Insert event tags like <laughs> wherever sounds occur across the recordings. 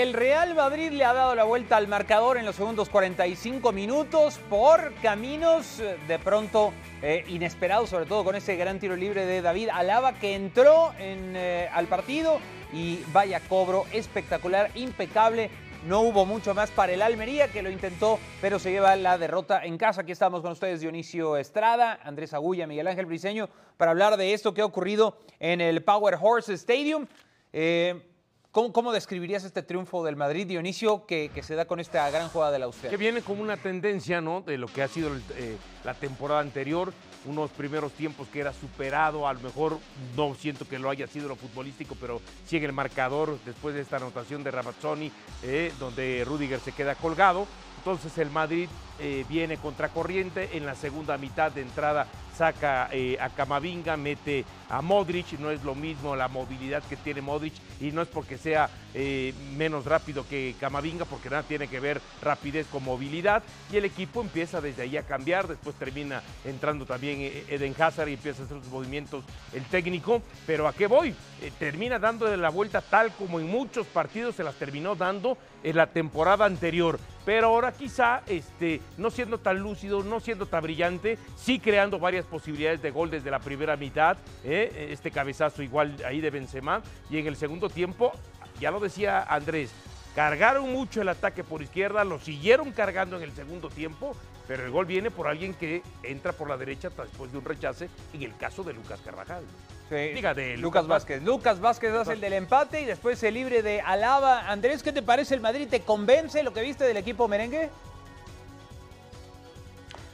El Real Madrid le ha dado la vuelta al marcador en los segundos 45 minutos por caminos eh, de pronto eh, inesperados, sobre todo con ese gran tiro libre de David Alaba que entró en, eh, al partido y vaya cobro espectacular, impecable. No hubo mucho más para el Almería que lo intentó, pero se lleva la derrota en casa. Aquí estamos con ustedes Dionisio Estrada, Andrés Agulla, Miguel Ángel Briseño, para hablar de esto que ha ocurrido en el Power Horse Stadium. ¿Cómo, ¿Cómo, describirías este triunfo del Madrid, Dionisio, que, que, se da con esta gran jugada de la Austria? Que viene como una tendencia, ¿no? De lo que ha sido eh, la temporada anterior, unos primeros tiempos que era superado, a lo mejor no siento que lo haya sido lo futbolístico, pero sigue el marcador después de esta anotación de Ramazzoni, eh, donde Rudiger se queda colgado. Entonces el Madrid eh, viene contracorriente en la segunda mitad de entrada saca eh, a Camavinga, mete a Modric, no es lo mismo la movilidad que tiene Modric y no es porque sea eh, menos rápido que Camavinga, porque nada tiene que ver rapidez con movilidad y el equipo empieza desde ahí a cambiar, después termina entrando también eh, Eden Hazard y empieza a hacer sus movimientos el técnico, pero ¿a qué voy? Eh, termina dándole la vuelta tal como en muchos partidos se las terminó dando en la temporada anterior, pero ahora quizá este, no siendo tan lúcido, no siendo tan brillante, sí creando varias posibilidades de gol desde la primera mitad, ¿eh? este cabezazo igual ahí de Benzema, y en el segundo tiempo, ya lo decía Andrés, cargaron mucho el ataque por izquierda, lo siguieron cargando en el segundo tiempo, pero el gol viene por alguien que entra por la derecha después de un rechace, en el caso de Lucas Carvajal. Sí. Diga de Lucas, Lucas Vázquez. Lucas Vázquez hace el del empate y después se libre de Alaba. Andrés, ¿qué te parece el Madrid? ¿Te convence lo que viste del equipo merengue?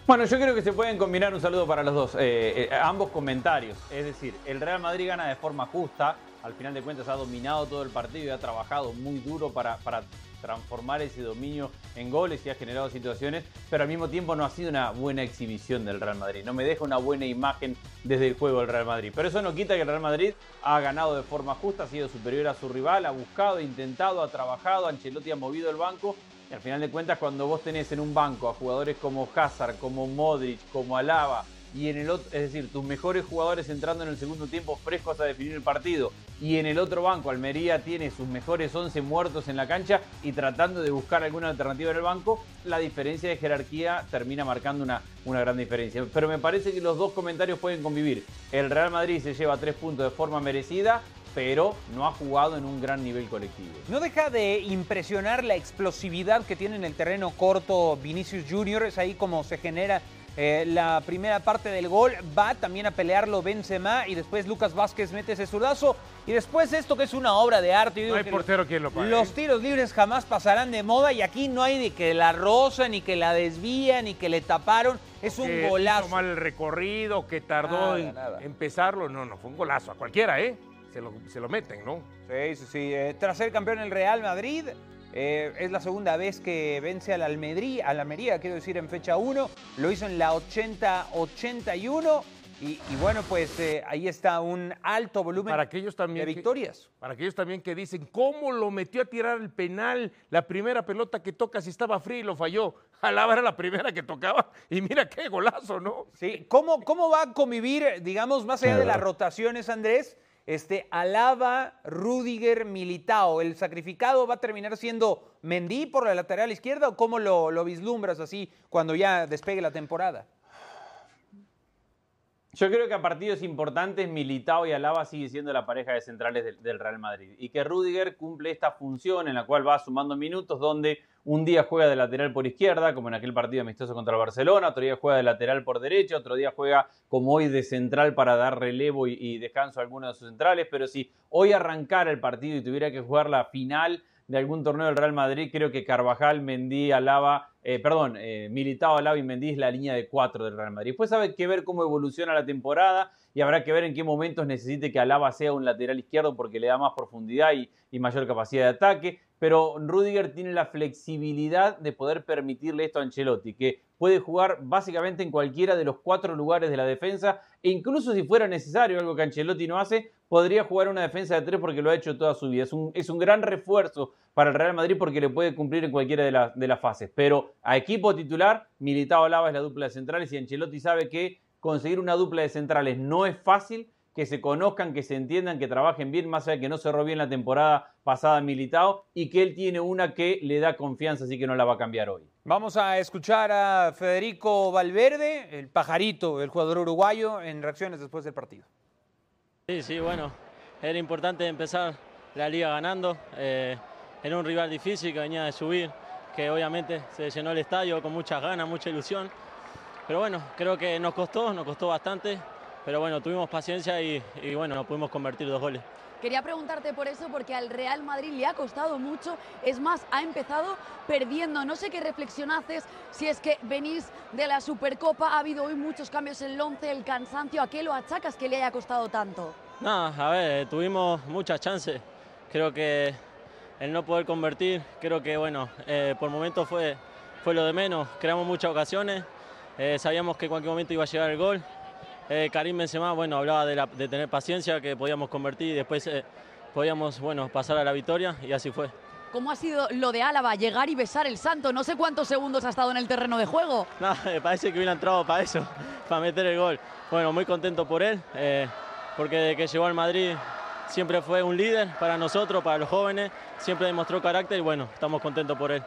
Bueno, yo creo que se pueden combinar un saludo para los dos, eh, eh, ambos comentarios. Es decir, el Real Madrid gana de forma justa, al final de cuentas ha dominado todo el partido y ha trabajado muy duro para, para transformar ese dominio en goles y ha generado situaciones, pero al mismo tiempo no ha sido una buena exhibición del Real Madrid. No me deja una buena imagen desde el juego del Real Madrid. Pero eso no quita que el Real Madrid ha ganado de forma justa, ha sido superior a su rival, ha buscado, ha intentado, ha trabajado, Ancelotti ha movido el banco al final de cuentas, cuando vos tenés en un banco a jugadores como Hazard, como Modric, como Alaba, y en el otro, es decir, tus mejores jugadores entrando en el segundo tiempo frescos a definir el partido, y en el otro banco Almería tiene sus mejores 11 muertos en la cancha y tratando de buscar alguna alternativa en el banco, la diferencia de jerarquía termina marcando una, una gran diferencia. Pero me parece que los dos comentarios pueden convivir. El Real Madrid se lleva tres puntos de forma merecida, pero no ha jugado en un gran nivel colectivo. No deja de impresionar la explosividad que tiene en el terreno corto Vinicius Junior, es ahí como se genera eh, la primera parte del gol, va también a pelearlo Benzema y después Lucas Vázquez mete ese zurdazo y después esto que es una obra de arte. Yo no hay portero quien lo pague. Los tiros libres jamás pasarán de moda y aquí no hay de que la roza, ni que la desvía, ni que le taparon. Es un que golazo. Hizo mal el recorrido, que tardó Nada, en nada. empezarlo. No, no, fue un golazo. A cualquiera, ¿eh? Se lo, se lo meten, ¿no? Sí, sí, sí. Eh, tras ser campeón el Real Madrid, eh, es la segunda vez que vence al Almería, al Almería, quiero decir, en fecha 1. Lo hizo en la 80-81. Y, y bueno, pues eh, ahí está un alto volumen Para aquellos también de que- victorias. Para aquellos también que dicen, ¿cómo lo metió a tirar el penal? La primera pelota que toca si estaba frío y lo falló. Alaba era la primera que tocaba y mira qué golazo, ¿no? Sí, ¿cómo, ¿Cómo va a convivir, digamos, más allá de las rotaciones, Andrés? Este, Alaba, Rudiger, Militao. ¿El sacrificado va a terminar siendo Mendy por la lateral izquierda o cómo lo, lo vislumbras así cuando ya despegue la temporada? Yo creo que a partidos importantes Militao y Alaba sigue siendo la pareja de centrales del, Real Madrid. Y que Rudiger cumple esta función en la cual va sumando minutos donde un día juega de lateral por izquierda, como en aquel partido amistoso contra el Barcelona, otro día juega de lateral por derecha, otro día juega como hoy de central para dar relevo y, y descanso a algunos de sus centrales, pero si hoy arrancara el partido y tuviera que jugar la final de algún torneo del Real Madrid, creo que Carvajal, Mendy, Alaba, eh, perdón, eh, Militao, Alaba y Mendy es la línea de cuatro del Real Madrid. Después habrá que ver cómo evoluciona la temporada y habrá que ver en qué momentos necesite que Alaba sea un lateral izquierdo porque le da más profundidad y, y mayor capacidad de ataque. Pero Rudiger tiene la flexibilidad de poder permitirle esto a Ancelotti, que puede jugar básicamente en cualquiera de los cuatro lugares de la defensa e incluso si fuera necesario, algo que Ancelotti no hace, podría jugar una defensa de tres porque lo ha hecho toda su vida. Es un, es un gran refuerzo para el Real Madrid porque le puede cumplir en cualquiera de, de las fases. Pero a equipo titular, Militao Lava es la dupla de centrales y Ancelotti sabe que conseguir una dupla de centrales no es fácil, que se conozcan, que se entiendan, que trabajen bien, más allá de que no cerró bien la temporada pasada Militao y que él tiene una que le da confianza, así que no la va a cambiar hoy. Vamos a escuchar a Federico Valverde, el pajarito, el jugador uruguayo, en reacciones después del partido. Sí, sí, bueno, era importante empezar la liga ganando. Eh, era un rival difícil que venía de subir, que obviamente se llenó el estadio con muchas ganas, mucha ilusión. Pero bueno, creo que nos costó, nos costó bastante. Pero bueno, tuvimos paciencia y, y bueno, nos pudimos convertir dos goles. Quería preguntarte por eso, porque al Real Madrid le ha costado mucho. Es más, ha empezado perdiendo. No sé qué reflexión haces si es que venís de la Supercopa. Ha habido hoy muchos cambios en el 11, el cansancio. ¿A qué lo achacas que le haya costado tanto? No, a ver, tuvimos muchas chances. Creo que el no poder convertir, creo que bueno, eh, por momentos fue, fue lo de menos. Creamos muchas ocasiones. Eh, sabíamos que en cualquier momento iba a llegar el gol. Eh, Karim Benzema, bueno, hablaba de, la, de, tener paciencia, que podíamos convertir y después eh, podíamos, bueno, pasar a la victoria y así fue. ¿Cómo ha sido lo de Álava, llegar y besar el santo? No sé cuántos segundos ha estado en el terreno de juego. <laughs> No, me parece que hubiera entrado para eso, <laughs> para meter el gol. Bueno, muy contento por él, eh, porque desde que llegó al Madrid siempre fue un líder para nosotros, para los jóvenes, siempre demostró carácter y bueno, estamos contentos por él.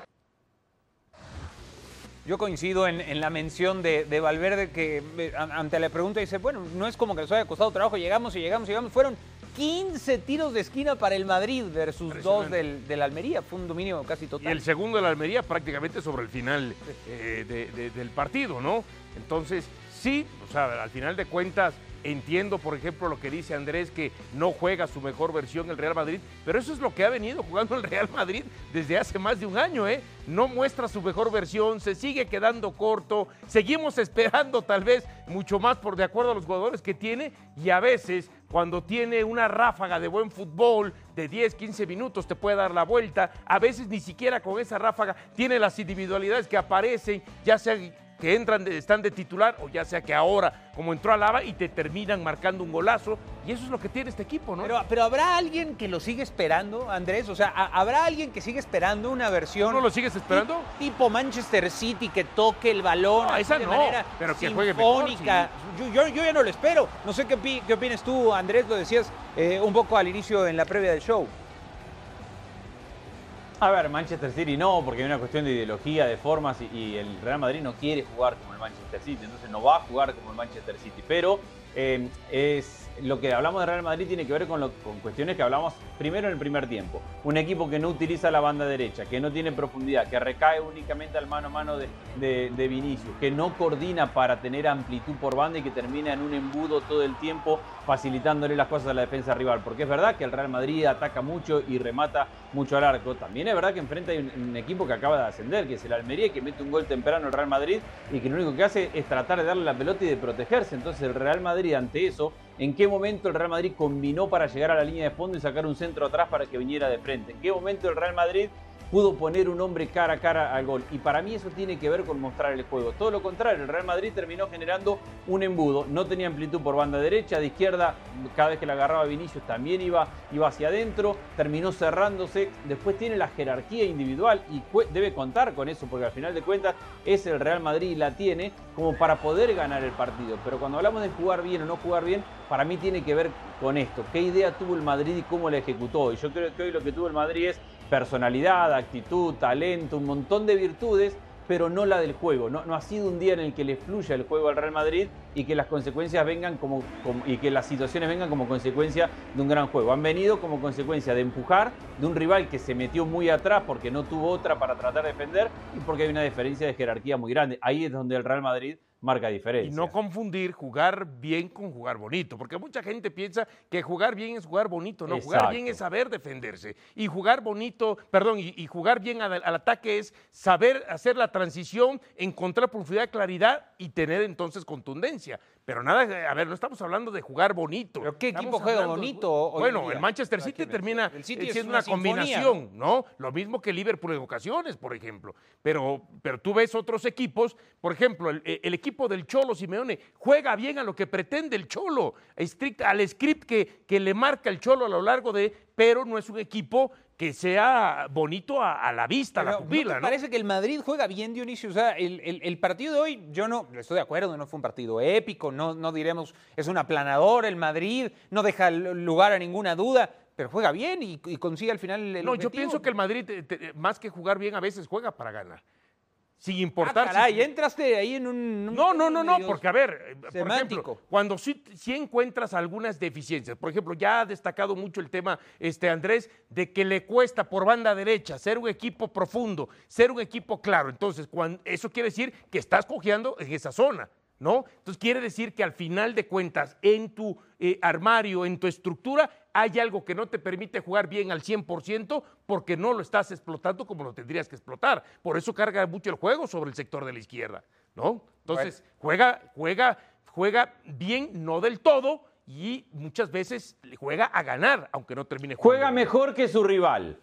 Yo coincido en, en la mención de, de, Valverde que eh, ante la pregunta dice, bueno, no es como que les haya costado trabajo, llegamos y llegamos y llegamos. Fueron 15 tiros de esquina para el Madrid versus dos del, del, Almería. Fue un dominio casi total. Y el segundo del Almería prácticamente sobre el final eh, de, de, del partido, ¿no? Entonces, sí, o sea, al final de cuentas, Entiendo, por ejemplo, lo que dice Andrés, que no juega su mejor versión el Real Madrid, pero eso es lo que ha venido jugando el Real Madrid desde hace más de un año, ¿eh? No muestra su mejor versión, se sigue quedando corto, seguimos esperando tal vez mucho más por de acuerdo a los jugadores que tiene y a veces cuando tiene una ráfaga de buen fútbol de 10, 15 minutos te puede dar la vuelta, a veces ni siquiera con esa ráfaga tiene las individualidades que aparecen, ya sea que entran, de, están de titular, o ya sea que ahora, como entró a Lava, y te terminan marcando un golazo. Y eso es lo que tiene este equipo, ¿no? Pero, pero ¿habrá alguien que lo sigue esperando, Andrés? O sea, ¿habrá alguien que sigue esperando una versión. ¿No lo sigues esperando? Tipo Manchester City, que toque el balón. No, esa de no, manera pero que juegue mejor. Sí. Yo, yo, yo, ya no lo espero. No sé qué, qué opinas tú, Andrés, lo decías eh, un poco al inicio en la previa del show. A ver, Manchester City no, porque hay una cuestión de ideología, de formas, y, el Real Madrid no quiere jugar como el Manchester City, entonces no va a jugar como el Manchester City. Pero eh, es lo que hablamos de Real Madrid tiene que ver con, cuestiones que hablamos primero en el primer tiempo. Un equipo que no utiliza la banda derecha, que no tiene profundidad, que recae únicamente al mano a mano de, de, Vinicius, que no coordina para tener amplitud por banda y que termina en un embudo todo el tiempo facilitándole las cosas a la defensa rival. Porque es verdad que el Real Madrid ataca mucho y remata mucho al arco. También es verdad que enfrenta un, un equipo que acaba de ascender, que es el Almería, que mete un gol temprano el Real Madrid y que lo único que hace es tratar de darle la pelota y de protegerse. Entonces el Real Madrid ante eso en qué momento el Real Madrid combinó para llegar a la línea de fondo y sacar un centro atrás para que viniera de frente. En qué momento el Real Madrid pudo poner un hombre cara a cara al gol. Y para mí eso tiene que ver con mostrar el juego. Todo lo contrario, el Real Madrid terminó generando un embudo. No tenía amplitud por banda derecha, de izquierda, cada vez que la agarraba Vinicius también iba, iba hacia adentro, terminó cerrándose. Después tiene la jerarquía individual y debe contar con eso, porque al final de cuentas es el Real Madrid y la tiene como para poder ganar el partido. Pero cuando hablamos de jugar bien o no jugar bien, para mí tiene que ver con esto. ¿Qué idea tuvo el Madrid y cómo la ejecutó? Y yo creo que hoy lo que tuvo el Madrid es personalidad, actitud, talento, un montón de virtudes, pero no la del juego. No, ha sido un día en el que le fluya el juego al Real Madrid y que las consecuencias vengan como, como, y que las situaciones vengan como consecuencia de un gran juego. Han venido como consecuencia de empujar de un rival que se metió muy atrás porque no tuvo otra para tratar de defender y porque hay una diferencia de jerarquía muy grande. Ahí es donde el Real Madrid marca diferencia. Y no confundir jugar bien con jugar bonito, porque mucha gente piensa que jugar bien es jugar bonito, no, jugar bien es saber defenderse. Y jugar bonito, perdón, y, jugar bien al, ataque es saber hacer la transición, encontrar profundidad, claridad y tener entonces contundencia. Pero nada, a ver, no estamos hablando de jugar bonito. ¿Pero qué equipo juega bonito? bueno, el Manchester City termina siendo una, combinación, ¿no? Lo mismo que Liverpool en ocasiones, por ejemplo. Pero, pero tú ves otros equipos, por ejemplo, el, equipo del Cholo Simeone juega bien a lo que pretende el Cholo, al script que, que le marca el Cholo a lo largo de, pero no es un equipo que sea bonito a, la vista, a la pupila. ¿no, parece que el Madrid juega bien, Dionisio? O sea, el, partido de hoy, yo no estoy de acuerdo, no fue un partido épico, no, no diremos es un aplanador el Madrid, no deja lugar a ninguna duda, pero juega bien y, consigue al final el No, yo pienso que el Madrid, más que jugar bien, a veces juega para ganar sin importar. Ah, caray, entraste ahí en un. no, no, no, no, porque a ver, eh, por ejemplo, cuando sí, encuentras algunas deficiencias, por ejemplo, ya ha destacado mucho el tema, este Andrés, de que le cuesta por banda derecha ser un equipo profundo, ser un equipo claro. Entonces, cuando, eso quiere decir que estás cojeando en esa zona. ¿No? Entonces quiere decir que al final de cuentas, en tu eh, armario, en tu estructura, hay algo que no te permite jugar bien al 100% porque no lo estás explotando como lo tendrías que explotar. Por eso carga mucho el juego sobre el sector de la izquierda, ¿no? Entonces, juega, juega, juega bien, no del todo, y muchas veces juega a ganar, aunque no termine jugando. Juega mejor que su rival.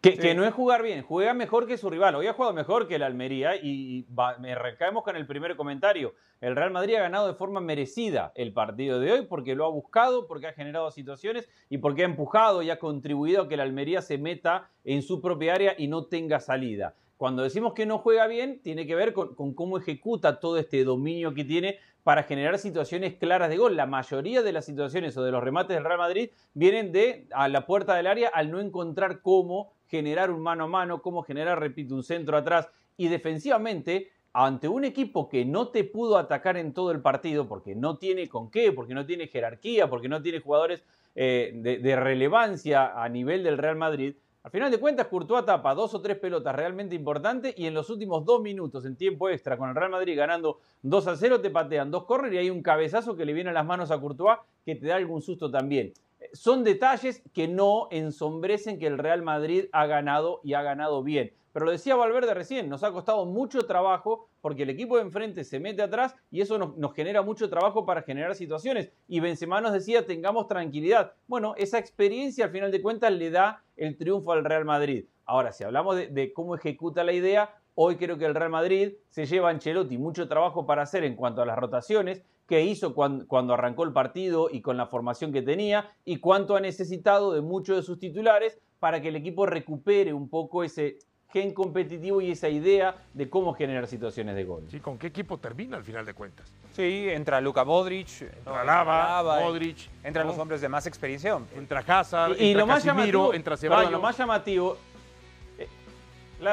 Que, no es jugar bien, juega mejor que su rival. Hoy ha jugado mejor que el Almería y, me recaemos con el primer comentario. El Real Madrid ha ganado de forma merecida el partido de hoy porque lo ha buscado, porque ha generado situaciones y porque ha empujado y ha contribuido a que el Almería se meta en su propia área y no tenga salida. Cuando decimos que no juega bien, tiene que ver con, con cómo ejecuta todo este dominio que tiene para generar situaciones claras de gol. La mayoría de las situaciones o de los remates del Real Madrid vienen de a la puerta del área al no encontrar cómo generar un mano a mano, cómo generar, repito, un centro atrás. Y defensivamente, ante un equipo que no te pudo atacar en todo el partido, porque no tiene con qué, porque no tiene jerarquía, porque no tiene jugadores eh, de relevancia a nivel del Real Madrid, al final de cuentas, Courtois tapa dos o tres pelotas realmente importantes y en los últimos dos minutos en tiempo extra, con el Real Madrid ganando 2 a 0, te patean dos corners y hay un cabezazo que le viene a las manos a Courtois que te da algún susto también. Son detalles que no ensombrecen que el Real Madrid ha ganado y ha ganado bien. Pero lo decía Valverde recién, nos ha costado mucho trabajo porque el equipo de enfrente se mete atrás y eso nos, genera mucho trabajo para generar situaciones. Y Benzema nos decía, tengamos tranquilidad. Bueno, esa experiencia al final de cuentas le da el triunfo al Real Madrid. Ahora, si hablamos de, cómo ejecuta la idea, hoy creo que el Real Madrid se lleva a Ancelotti mucho trabajo para hacer en cuanto a las rotaciones, qué hizo cuando, cuando, arrancó el partido y con la formación que tenía, y cuánto ha necesitado de muchos de sus titulares para que el equipo recupere un poco ese, gen competitivo y esa idea de cómo generar situaciones de gol. Sí, ¿con qué equipo termina al final de cuentas? Sí, entra Luka Modric, entra Lava, Modric, entran los hombres de más experiencia. Entra Hazard, y, entra lo más llamativo, entra Ceballos. lo más llamativo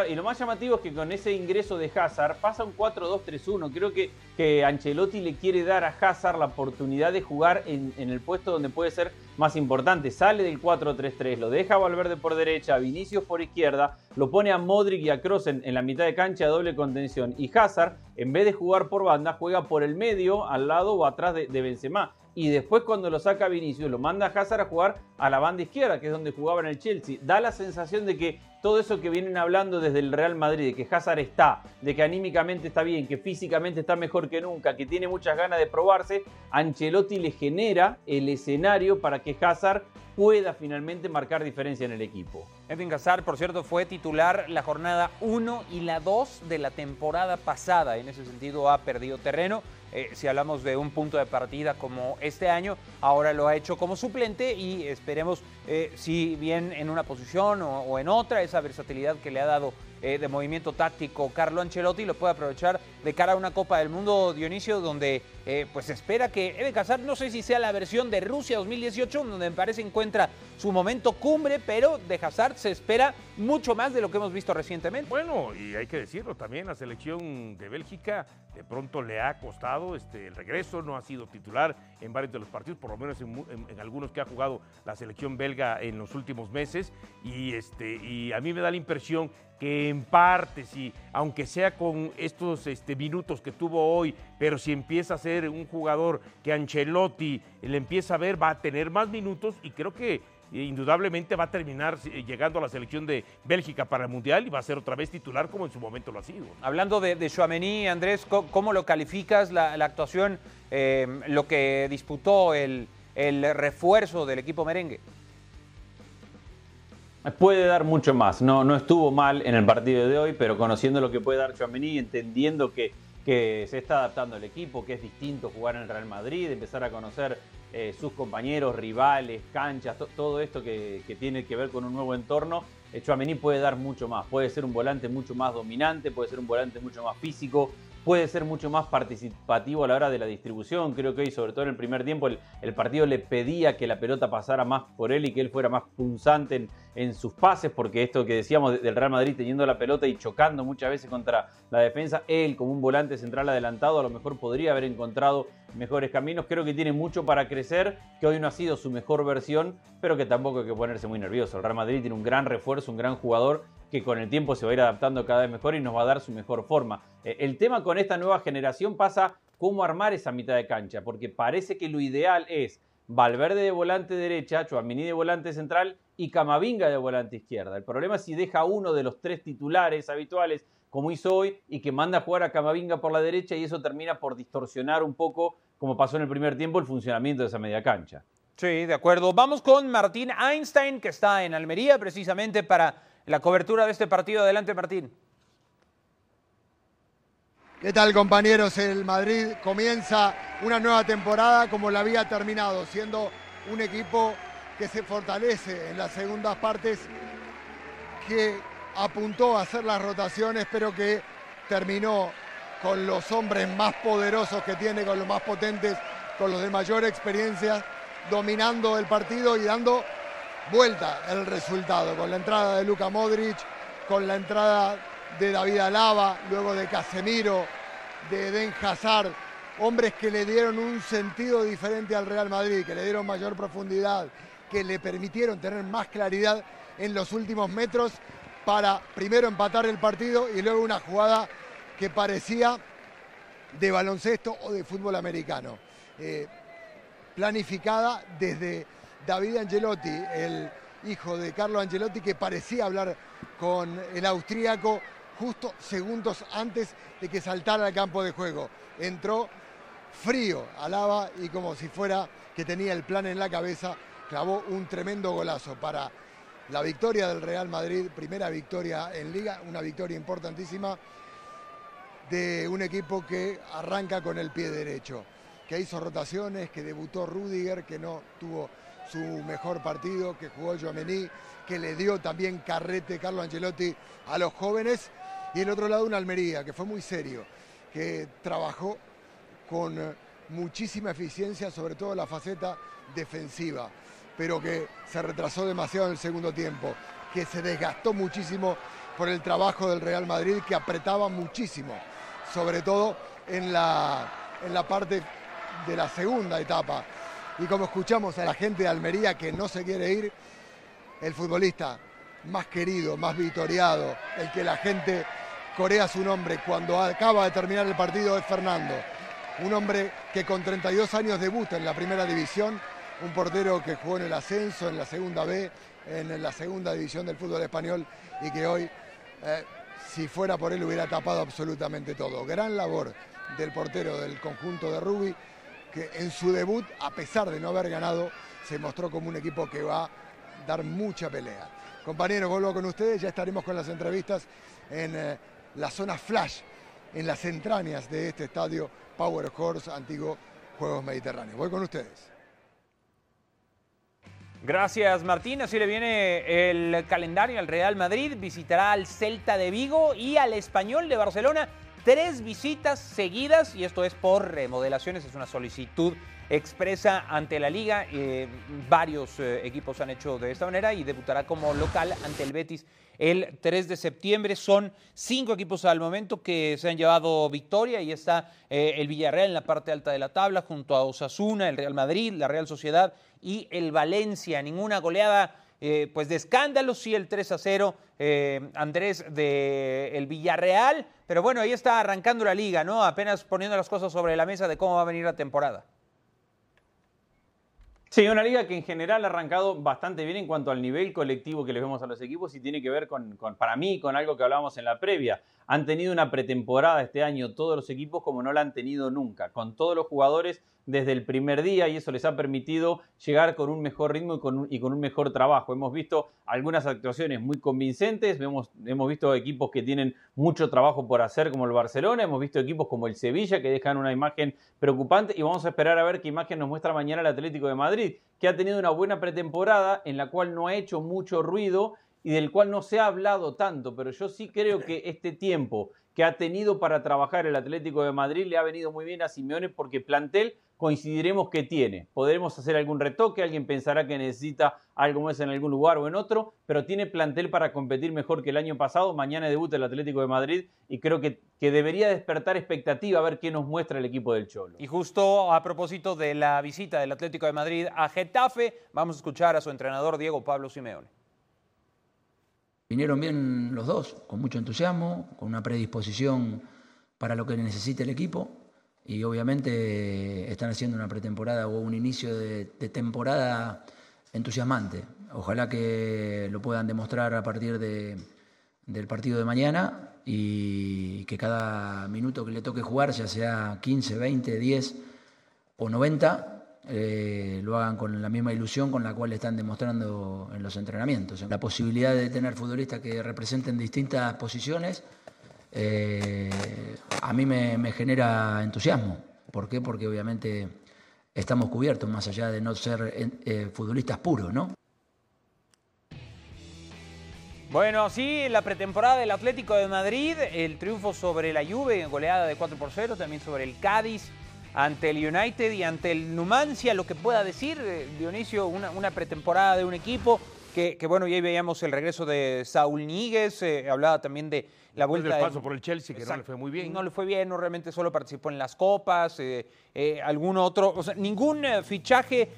y lo más llamativo es que con ese ingreso de Hazard pasa un 4-2-3-1. Creo que, que, Ancelotti le quiere dar a Hazard la oportunidad de jugar en, el puesto donde puede ser más importante. Sale del 4-3-3, lo deja a Valverde por derecha, a Vinicius por izquierda, lo pone a Modric y a Kroos en, la mitad de cancha de doble contención. Y Hazard, en vez de jugar por banda, juega por el medio, al lado o atrás de, de Benzema y después cuando lo saca Vinicius, lo manda a Hazard a jugar a la banda izquierda, que es donde jugaba en el Chelsea. Da la sensación de que todo eso que vienen hablando desde el Real Madrid, de que Hazard está, de que anímicamente está bien, que físicamente está mejor que nunca, que tiene muchas ganas de probarse, Ancelotti le genera el escenario para que Hazard pueda finalmente marcar diferencia en el equipo. Edwin Hazard, por cierto, fue titular la jornada 1 y la 2 de la temporada pasada. En ese sentido ha perdido terreno. Eh, si hablamos de un punto de partida como este año, ahora lo ha hecho como suplente y esperemos eh, si bien en una posición o, en otra, esa versatilidad que le ha dado eh, de movimiento táctico Carlo Ancelotti lo puede aprovechar de cara a una Copa del Mundo, Dionisio, donde eh, pues espera que Eden Hazard, no sé si sea la versión de Rusia 2018, donde me parece encuentra su momento cumbre, pero de Hazard se espera mucho más de lo que hemos visto recientemente. Bueno, y hay que decirlo también, la selección de Bélgica de pronto le ha costado este, el regreso, no ha sido titular en varios de los partidos, por lo menos en, algunos que ha jugado la selección belga en los últimos meses, y, este, y a mí me da la impresión que en parte, si, aunque sea con estos este, minutos que tuvo hoy, pero si empieza a ser un jugador que Ancelotti le empieza a ver, va a tener más minutos y creo que indudablemente va a terminar eh, llegando a la selección de Bélgica para el Mundial y va a ser otra vez titular como en su momento lo ha sido. Hablando de, de Andrés, ¿cómo, lo calificas la, actuación, eh, lo que disputó el, el refuerzo del equipo merengue? Puede dar mucho más. No, no estuvo mal en el partido de hoy, pero conociendo lo que puede dar Chouameni, entendiendo que, que se está adaptando al equipo, que es distinto jugar en el Real Madrid, empezar a conocer eh, sus compañeros, rivales, canchas, todo esto que, tiene que ver con un nuevo entorno, eh, Chouameni puede dar mucho más. Puede ser un volante mucho más dominante, puede ser un volante mucho más físico, puede ser mucho más participativo a la hora de la distribución. Creo que hoy, sobre todo en el primer tiempo, el, partido le pedía que la pelota pasara más por él y que él fuera más punzante en, sus pases, porque esto que decíamos del Real Madrid teniendo la pelota y chocando muchas veces contra la defensa, él como un volante central adelantado a lo mejor podría haber encontrado mejores caminos. Creo que tiene mucho para crecer, que hoy no ha sido su mejor versión, pero que tampoco hay que ponerse muy nervioso. El Real Madrid tiene un gran refuerzo, un gran jugador que con el tiempo se va a ir adaptando cada vez mejor y nos va a dar su mejor forma. Eh, el tema con esta nueva generación pasa cómo armar esa mitad de cancha, porque parece que lo ideal es Valverde de volante derecha, Chuamini de volante central y Camavinga de volante izquierda. El problema es si deja uno de los tres titulares habituales, como hizo hoy, y que manda a jugar a Camavinga por la derecha y eso termina por distorsionar un poco, como pasó en el primer tiempo, el funcionamiento de esa media cancha. Sí, de acuerdo. Vamos con Martín Einstein, que está en Almería precisamente para la cobertura de este partido. Adelante, Martín. ¿Qué tal compañeros? El Madrid comienza una nueva temporada como la había terminado, siendo un equipo que se fortalece en las segundas partes, que apuntó a hacer las rotaciones, pero que terminó con los hombres más poderosos que tiene, con los más potentes, con los de mayor experiencia, dominando el partido y dando vuelta el resultado, con la entrada de Luka Modric, con la entrada de David Alaba, luego de Casemiro, de Eden Hazard, hombres que le dieron un sentido diferente al Real Madrid, que le dieron mayor profundidad, que le permitieron tener más claridad en los últimos metros para primero empatar el partido y luego una jugada que parecía de baloncesto o de fútbol americano. Eh, planificada desde David Angelotti, el hijo de Carlo Angelotti, que parecía hablar con el austríaco justo segundos antes de que saltara al campo de juego. Entró frío, alaba y como si fuera que tenía el plan en la cabeza, clavó un tremendo golazo para la victoria del Real Madrid, primera victoria en liga, una victoria importantísima de un equipo que arranca con el pie derecho, que hizo rotaciones, que debutó Rudiger, que no tuvo su mejor partido, que jugó Joamení, que le dio también carrete Carlo Angelotti a los jóvenes. Y el otro lado una Almería, que fue muy serio, que trabajó con eh, muchísima eficiencia, sobre todo la faceta defensiva, pero que se retrasó demasiado en el segundo tiempo, que se desgastó muchísimo por el trabajo del Real Madrid, que apretaba muchísimo, sobre todo en la, en la parte de la segunda etapa, y como escuchamos a la gente de Almería que no se quiere ir, el futbolista más querido, más victoriado, el que la gente corea su nombre cuando acaba de terminar el partido es Fernando. Un hombre que con 32 años debuta en la primera división, un portero que jugó en el ascenso, en la segunda B, en la segunda división del fútbol español y que hoy, eh, si fuera por él, hubiera tapado absolutamente todo. Gran labor del portero del conjunto de Rugby que en su debut, a pesar de no haber ganado, se mostró como un equipo que va a dar mucha pelea. Compañeros, vuelvo con ustedes, ya estaremos con las entrevistas en eh, la zona flash, en las entrañas de este estadio Power Horse, antiguo Juegos Mediterráneos. Voy con ustedes. Gracias Martín, así le viene el calendario al Real Madrid, visitará al Celta de Vigo y al Español de Barcelona tres visitas seguidas y esto es por remodelaciones, es una solicitud expresa ante la liga. Eh, varios eh, equipos han hecho de esta manera y debutará como local ante el Betis el 3 de septiembre. Son cinco equipos al momento que se han llevado victoria y está eh, el Villarreal en la parte alta de la tabla junto a Osasuna, el Real Madrid, la Real Sociedad y el Valencia. Ninguna goleada eh, pues de escándalo, sí, el 3 a 0, eh, Andrés de el Villarreal, pero bueno, ahí está arrancando la liga, ¿no? Apenas poniendo las cosas sobre la mesa de cómo va a venir la temporada. Sí, una liga que en general ha arrancado bastante bien en cuanto al nivel colectivo que le vemos a los equipos y tiene que ver con, con, para mí, con algo que hablábamos en la previa. Han tenido una pretemporada este año todos los equipos como no la han tenido nunca, con todos los jugadores desde el primer día y eso les ha permitido llegar con un mejor ritmo y con un, y con un mejor trabajo. Hemos visto algunas actuaciones muy convincentes, hemos, hemos visto equipos que tienen mucho trabajo por hacer como el Barcelona, hemos visto equipos como el Sevilla que dejan una imagen preocupante y vamos a esperar a ver qué imagen nos muestra mañana el Atlético de Madrid, que ha tenido una buena pretemporada en la cual no ha hecho mucho ruido y del cual no se ha hablado tanto, pero yo sí creo que este tiempo que ha tenido para trabajar el Atlético de Madrid le ha venido muy bien a Simeone porque plantel coincidiremos que tiene. Podremos hacer algún retoque, alguien pensará que necesita algo más en algún lugar o en otro, pero tiene plantel para competir mejor que el año pasado. Mañana debuta el Atlético de Madrid y creo que, que debería despertar expectativa a ver qué nos muestra el equipo del Cholo. Y justo a propósito de la visita del Atlético de Madrid a Getafe, vamos a escuchar a su entrenador Diego Pablo Simeone. Vinieron bien los dos, con mucho entusiasmo, con una predisposición para lo que necesite el equipo y obviamente están haciendo una pretemporada o un inicio de, de, temporada entusiasmante. Ojalá que lo puedan demostrar a partir de, del partido de mañana y que cada minuto que le toque jugar, ya sea 15, 20, 10 o 90, eh, lo hagan con la misma ilusión con la cual están demostrando en los entrenamientos. La posibilidad de tener futbolistas que representen distintas posiciones eh, a mí me, genera entusiasmo. ¿Por qué? Porque obviamente estamos cubiertos, más allá de no ser eh, futbolistas puros, ¿no? Bueno, así en la pretemporada del Atlético de Madrid, el triunfo sobre la Juve, goleada de 4 por 0, también sobre el Cádiz, ante el United y ante el Numancia, lo que pueda decir, eh, Dionisio, una, una pretemporada de un equipo que, que, bueno, ya veíamos el regreso de Saúl Níguez, eh, hablaba también de la vuelta del paso de, por el Chelsea, que exacto, no le fue muy bien. No le fue bien, no realmente solo participó en las copas, eh, eh, algún otro, o sea, ningún fichaje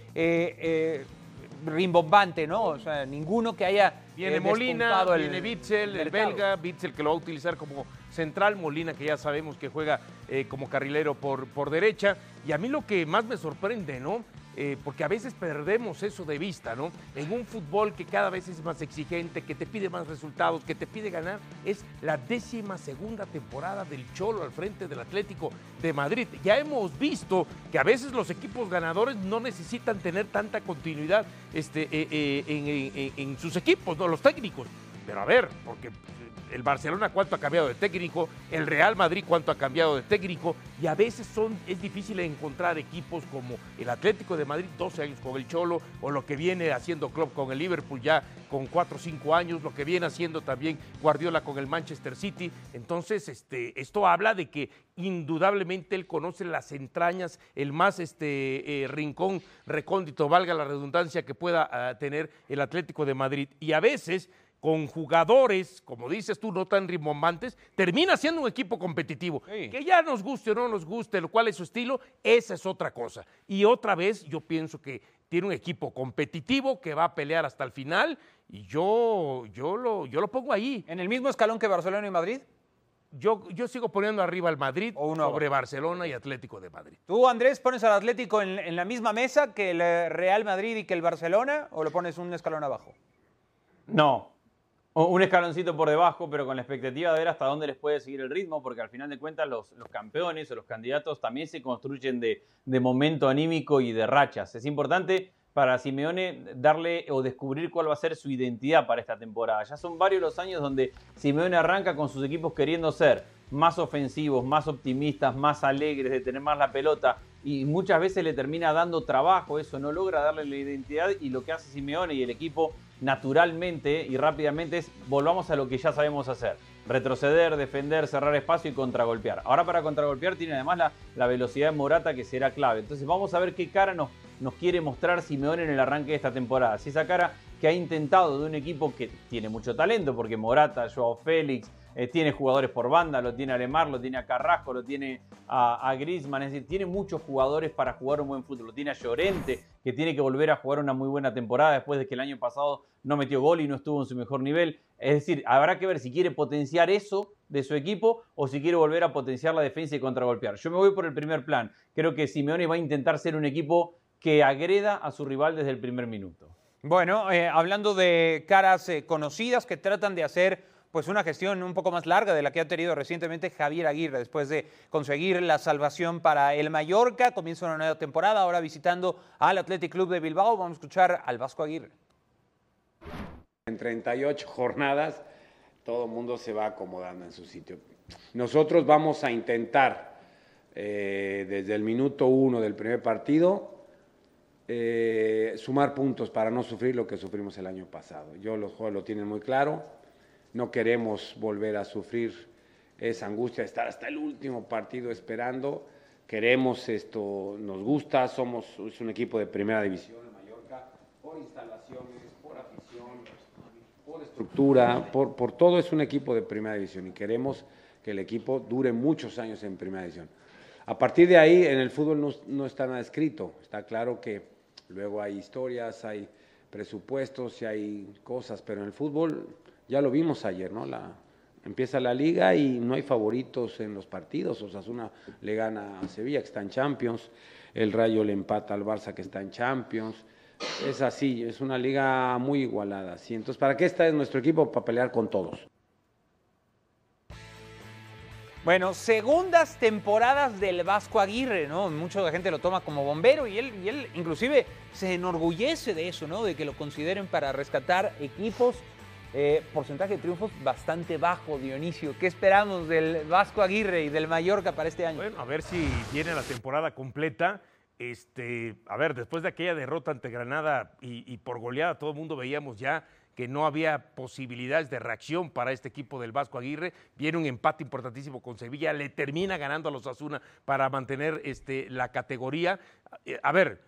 rimbombante, ¿no? O sea, ninguno que haya Viene Molina, el viene Bitzel, el belga, Bitzel que lo va a utilizar como central, Molina que ya sabemos que juega eh, como carrilero por, por derecha. Y a mí lo que más me sorprende, ¿no? Eh, porque a veces perdemos eso de vista, ¿no? En un fútbol que cada vez es más exigente, que te pide más resultados, que te pide ganar, es la décima segunda temporada del Cholo al frente del Atlético de Madrid. Ya hemos visto que a veces los equipos ganadores no necesitan tener tanta continuidad este, eh, en, en, en sus equipos, ¿no? Los técnicos. Pero a ver, porque el Barcelona cuánto ha cambiado de técnico, el Real Madrid cuánto ha cambiado de técnico, y a veces son, es difícil encontrar equipos como el Atlético de Madrid, 12 años con el Cholo, o lo que viene haciendo Klopp con el Liverpool ya con 4 o 5 años, lo que viene haciendo también Guardiola con el Manchester City. Entonces, este, esto habla de que indudablemente él conoce las entrañas, el más este, eh, rincón recóndito, valga la redundancia, que pueda uh, tener el Atlético de Madrid. Y a veces con jugadores, como dices tú, no tan rimbombantes, termina siendo un equipo competitivo. Sí. Que ya nos guste o no nos guste, lo cual es su estilo, esa es otra cosa. Y otra vez, yo pienso que tiene un equipo competitivo que va a pelear hasta el final y yo, yo, lo, yo lo pongo ahí. ¿En el mismo escalón que Barcelona y Madrid? Yo, yo, sigo poniendo arriba al Madrid sobre Barcelona y Atlético de Madrid. ¿Tú, Andrés, pones al Atlético en, en, la misma mesa que el eh, Real Madrid y que el Barcelona o lo pones un escalón abajo? No, un escaloncito por debajo, pero con la expectativa de ver hasta dónde les puede seguir el ritmo, porque al final de cuentas los, campeones o los candidatos también se construyen de, momento anímico y de rachas. Es importante para Simeone darle o descubrir cuál va a ser su identidad para esta temporada. Ya son varios los años donde Simeone arranca con sus equipos queriendo ser más ofensivos, más optimistas, más alegres, de tener más la pelota, y muchas veces le termina dando trabajo, eso no logra darle la identidad y lo que hace Simeone y el equipo naturalmente y rápidamente es volvamos a lo que ya sabemos hacer. Retroceder, defender, cerrar espacio y contragolpear. Ahora para contragolpear tiene además la, la velocidad de Morata que será clave. Entonces vamos a ver qué cara nos, nos quiere mostrar Simeone en el arranque de esta temporada. Si esa cara que ha intentado de un equipo que tiene mucho talento, porque Morata, Joao Félix, eh, tiene jugadores por banda, lo tiene a Lemar, lo tiene a Carrasco, lo tiene a, a Griezmann, es decir, tiene muchos jugadores para jugar un buen fútbol, lo tiene a Llorente, que tiene que volver a jugar una muy buena temporada después de que el año pasado no metió gol y no estuvo en su mejor nivel. Es decir, habrá que ver si quiere potenciar eso de su equipo o si quiere volver a potenciar la defensa y contragolpear. Yo me voy por el primer plan. Creo que Simeone va a intentar ser un equipo que agreda a su rival desde el primer minuto. Bueno, eh, hablando de caras eh, conocidas que tratan de hacer pues una gestión un poco más larga de la que ha tenido recientemente Javier Aguirre después de conseguir la salvación para el Mallorca. Comienza una nueva temporada ahora visitando al Athletic Club de Bilbao. Vamos a escuchar al Vasco Aguirre. En 38 jornadas todo el mundo se va acomodando en su sitio. Nosotros vamos a intentar eh, desde el minuto uno del primer partido eh, sumar puntos para no sufrir lo que sufrimos el año pasado. Yo los jugadores lo tienen muy claro, no queremos volver a sufrir esa angustia de estar hasta el último partido esperando. Queremos esto, nos gusta, somos es un equipo de primera división en Mallorca, por instalaciones, por afición, por estructura, por, por todo es un equipo de primera división y queremos que el equipo dure muchos años en primera división. A partir de ahí, en el fútbol no, no está nada escrito. Está claro que luego hay historias, hay presupuestos y hay cosas, pero en el fútbol ya lo vimos ayer, ¿no? La, empieza la liga y no hay favoritos en los partidos. Osasuna le gana a Sevilla, que está en Champions. El Rayo le empata al Barça, que está en Champions. Es así, es una liga muy igualada. ¿sí? Entonces, ¿para qué está nuestro equipo? Para pelear con todos. Bueno, segundas temporadas del Vasco Aguirre, ¿no? Mucha gente lo toma como bombero y él, y él inclusive se enorgullece de eso, ¿no? De que lo consideren para rescatar equipos. Eh, porcentaje de triunfos bastante bajo, Dionisio. ¿Qué esperamos del Vasco Aguirre y del Mallorca para este año? Bueno, a ver si viene la temporada completa. Este, a ver, después de aquella derrota ante Granada y, y por goleada, todo el mundo veíamos ya que no había posibilidades de reacción para este equipo del Vasco Aguirre. Viene un empate importantísimo con Sevilla, le termina ganando a los Asuna para mantener este, la categoría. Eh, A ver,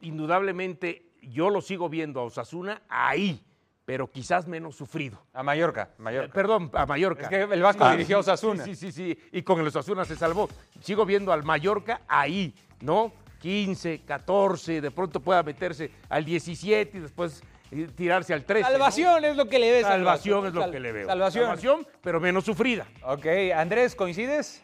indudablemente yo lo sigo viendo a Osasuna ahí, pero quizás menos sufrido. A Mallorca, Mallorca. Eh, Perdón, a Mallorca. Es que el Vasco dirigió a Osasuna. Sí, sí, sí, sí, y con el Osasuna se salvó. Sigo viendo al Mallorca ahí, ¿no? 15, 14, de pronto pueda meterse al 17 y después eh, tirarse al 13. ¿no? Salvación es lo que le ves. al Salvación es lo Sal- que le veo. Salvación. pero menos sufrida. Ok, Andrés, ¿coincides?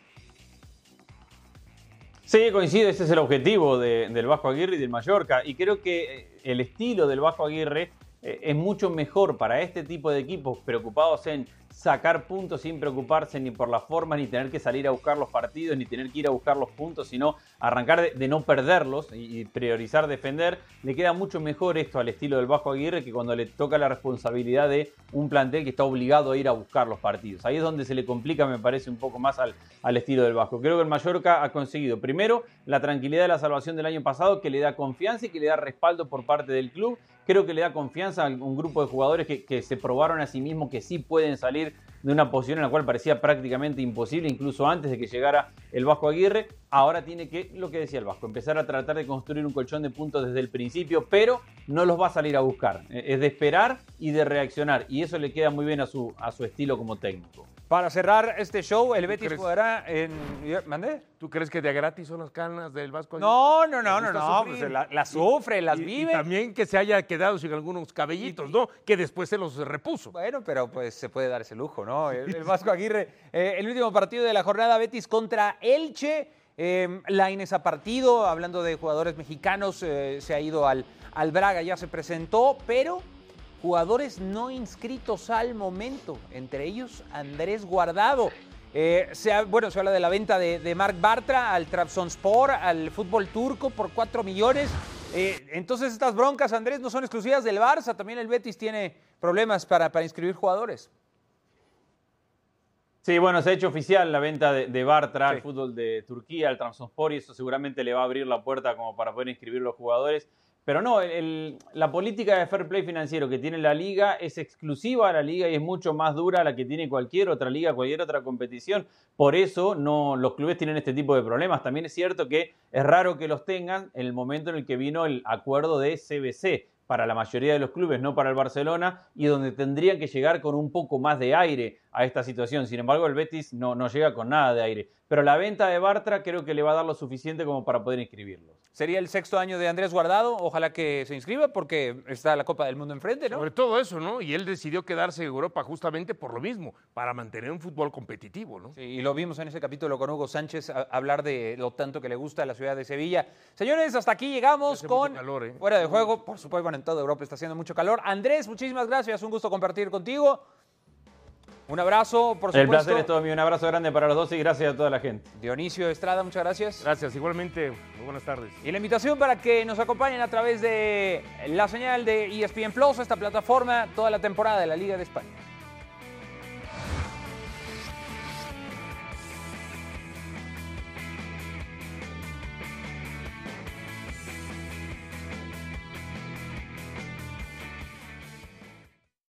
Sí, coincido, ese es el objetivo de- del Vasco Aguirre y del Mallorca. Y creo que eh, el estilo del Vasco Aguirre es mucho mejor para este tipo de equipos preocupados en sacar puntos sin preocuparse ni por las formas, ni tener que salir a buscar los partidos, ni tener que ir a buscar los puntos, sino arrancar de, no perderlos y, priorizar defender. Le queda mucho mejor esto al estilo del Vasco Aguirre que cuando le toca la responsabilidad de un plantel que está obligado a ir a buscar los partidos. Ahí es donde se le complica, me parece, un poco más al, al estilo del Vasco. Creo que el Mallorca ha conseguido, primero, la tranquilidad de la salvación del año pasado, que le da confianza y que le da respaldo por parte del club. Creo que le da confianza a un grupo de jugadores que, que se probaron a sí mismos que sí pueden salir de una posición en la cual parecía prácticamente imposible, incluso antes de que llegara el Vasco Aguirre. Ahora tiene que, lo que decía el Vasco, empezar a tratar de construir un colchón de puntos desde el principio, pero no los va a salir a buscar. Eh, Es de esperar y de reaccionar. Y eso le queda muy bien a su, a su estilo como técnico. Para cerrar este show, el Betis crees? jugará en... ¿Mandé? ¿Tú crees que de gratis son las canas del Vasco Aguirre? No, no, no, ¿Le no, no. pues la- las sufre, las Y- y vive. también que se haya quedado sin algunos cabellitos, ¿no? Que después se los repuso. Bueno, pero pues se puede dar ese lujo, ¿no? El, el Vasco Aguirre, eh, el último partido de la jornada Betis contra Elche. Eh, Lainez ha partido, hablando de jugadores mexicanos, eh, se ha ido al, al Braga, ya se presentó, pero jugadores no inscritos al momento, entre ellos Andrés Guardado. Eh, se ha- bueno, se habla de la venta de, de Marc Bartra al Trabzonspor, al fútbol turco por 4 millones. Eh, entonces estas broncas, Andrés, no son exclusivas del Barça, también el Betis tiene problemas para, para inscribir jugadores. Sí, bueno, se ha hecho oficial la venta de, de Bartra al Sí. fútbol de Turquía, al Trabzonspor, y eso seguramente le va a abrir la puerta como para poder inscribir los jugadores. Pero no, el- el- la política de fair play financiero que tiene la liga es exclusiva a la liga y es mucho más dura a la que tiene cualquier otra liga, cualquier otra competición. Por eso no, los clubes tienen este tipo de problemas. También es cierto que es raro que los tengan en el momento en el que vino el acuerdo de CBC para la mayoría de los clubes, no para el Barcelona, y donde tendrían que llegar con un poco más de aire a esta situación. Sin embargo, el Betis no, no llega con nada de aire. Pero la venta de Bartra creo que le va a dar lo suficiente como para poder inscribirlo. Sería el sexto año de Andrés Guardado. Ojalá que se inscriba porque está la Copa del Mundo enfrente, ¿no? Sobre todo eso, ¿no? Y él decidió quedarse en Europa justamente por lo mismo, para mantener un fútbol competitivo, ¿no? Sí, y lo vimos en ese capítulo con Hugo Sánchez a- hablar de lo tanto que le gusta a la ciudad de Sevilla. Señores, hasta aquí llegamos Hace con mucho calor, ¿eh? fuera de juego. Por supuesto, bueno, en toda Europa está haciendo mucho calor. Andrés, muchísimas gracias. Un gusto compartir contigo. Un abrazo, por supuesto. El placer es todo mío. Un abrazo grande para los dos y gracias a toda la gente. Dionisio Estrada, muchas gracias. Gracias, igualmente, muy buenas tardes. Y la invitación para que nos acompañen a través de la señal de ESPN Plus, esta plataforma, toda la temporada de la Liga de España.